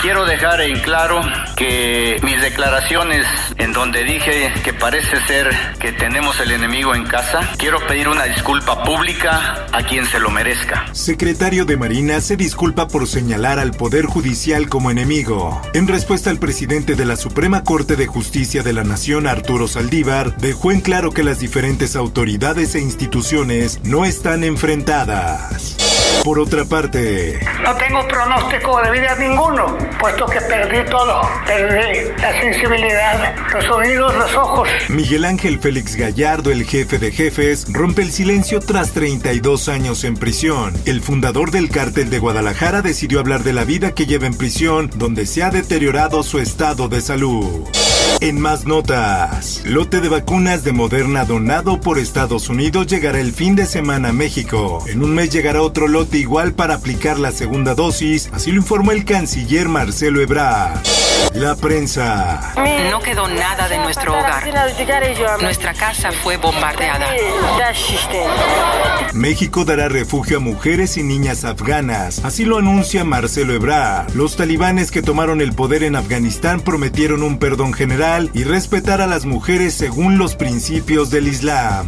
Quiero dejar en claro que mis declaraciones en donde dije que parece ser que tenemos el enemigo en casa, quiero pedir una disculpa pública a quien se lo merezca. Secretario de Marina se disculpa por señalar al Poder Judicial como enemigo. En respuesta al presidente de la Suprema Corte de Justicia de la Nación, Arturo Saldívar, dejó en claro que las diferentes autoridades e instituciones no están enfrentadas. Por otra parte, no tengo pronóstico de vida ninguno, puesto que perdí todo. Perdí la sensibilidad, los oídos, los ojos. Miguel Ángel Félix Gallardo, el jefe de jefes, rompe el silencio tras 32 años en prisión. El fundador del cártel de Guadalajara decidió hablar de la vida que lleva en prisión, donde se ha deteriorado su estado de salud. En más notas, lote de vacunas de Moderna donado por Estados Unidos llegará el fin de semana a México. En un mes llegará otro lote igual para aplicar la segunda dosis, así lo informó el canciller Marcelo Ebrard. La prensa. No quedó nada de nuestro hogar. Nuestra casa fue bombardeada. México dará refugio a mujeres y niñas afganas, así lo anuncia Marcelo Ebrard. Los talibanes que tomaron el poder en Afganistán prometieron un perdón general y respetar a las mujeres según los principios del Islam.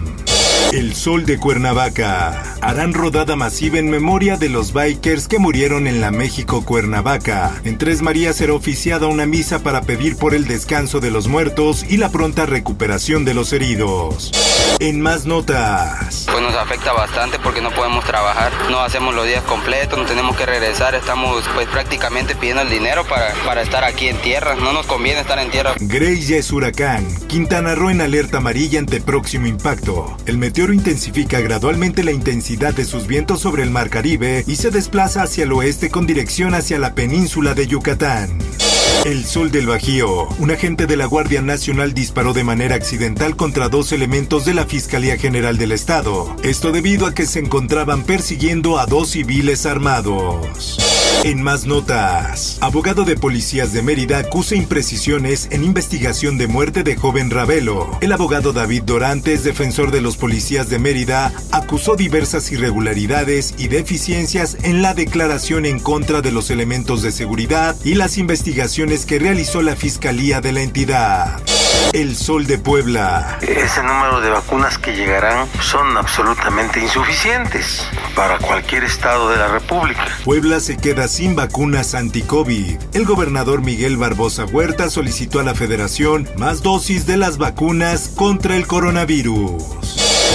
El Sol de Cuernavaca. Harán rodada masiva en memoria de los bikers que murieron en la México Cuernavaca. En Tres Marías será oficiada una misa para pedir por el descanso de los muertos y la pronta recuperación de los heridos. En más notas. Pues nos afecta bastante porque no podemos trabajar, no hacemos los días completos, no tenemos que regresar, estamos pues prácticamente pidiendo el dinero para, para estar aquí en tierra, no nos conviene estar en tierra. Grace es huracán. Quintana Roo en alerta amarilla ante próximo impacto. El meteoro intensifica gradualmente la intensidad de sus vientos sobre el mar Caribe y se desplaza hacia el oeste con dirección hacia la península de Yucatán. El Sol del Bajío. Un agente de la Guardia Nacional disparó de manera accidental contra dos elementos de la Fiscalía General del Estado. Esto debido a que se encontraban persiguiendo a dos civiles armados. En más notas, abogado de policías de Mérida acusa imprecisiones en investigación de muerte de joven Ravelo. El abogado David Dorantes, defensor de los policías de Mérida, acusó diversas irregularidades y deficiencias en la declaración en contra de los elementos de seguridad y las investigaciones que realizó la Fiscalía de la entidad. El Sol de Puebla. Ese número de vacunas que llegarán son absolutamente insuficientes para cualquier estado de la República. Puebla se queda sin vacunas anti-COVID. El gobernador Miguel Barbosa Huerta solicitó a la federación más dosis de las vacunas contra el coronavirus.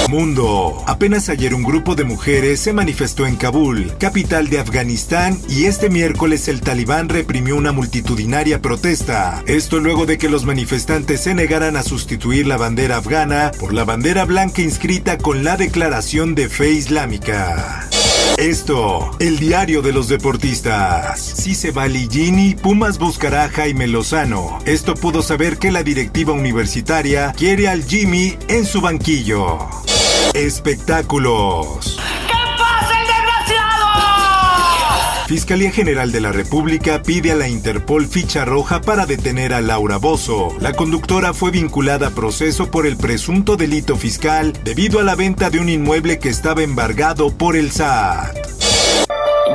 Mundo. Apenas ayer un grupo de mujeres se manifestó en Kabul, capital de Afganistán, y este miércoles el talibán reprimió una multitudinaria protesta. Esto luego de que los manifestantes se negaran a sustituir la bandera afgana por la bandera blanca inscrita con la declaración de fe islámica. Esto, el diario de los deportistas. Si se va Ligini, Pumas buscará Jaime Lozano. Esto pudo saber que la directiva universitaria quiere al Jimmy en su banquillo. Espectáculos. Fiscalía General de la República pide a la Interpol ficha roja para detener a Laura Bozo. La conductora fue vinculada a proceso por el presunto delito fiscal debido a la venta de un inmueble que estaba embargado por el SAT.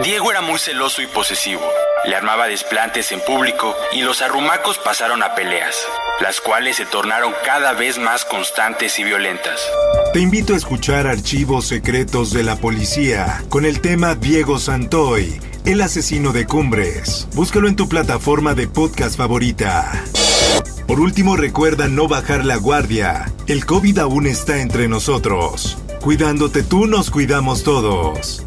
Diego era muy celoso y posesivo. Le armaba desplantes en público y los arrumacos pasaron a peleas, las cuales se tornaron cada vez más constantes y violentas. Te invito a escuchar Archivos Secretos de la Policía con el tema Diego Santoy, el asesino de Cumbres. Búscalo en tu plataforma de podcast favorita. Por último, recuerda no bajar la guardia. El COVID aún está entre nosotros. Cuidándote tú, nos cuidamos todos.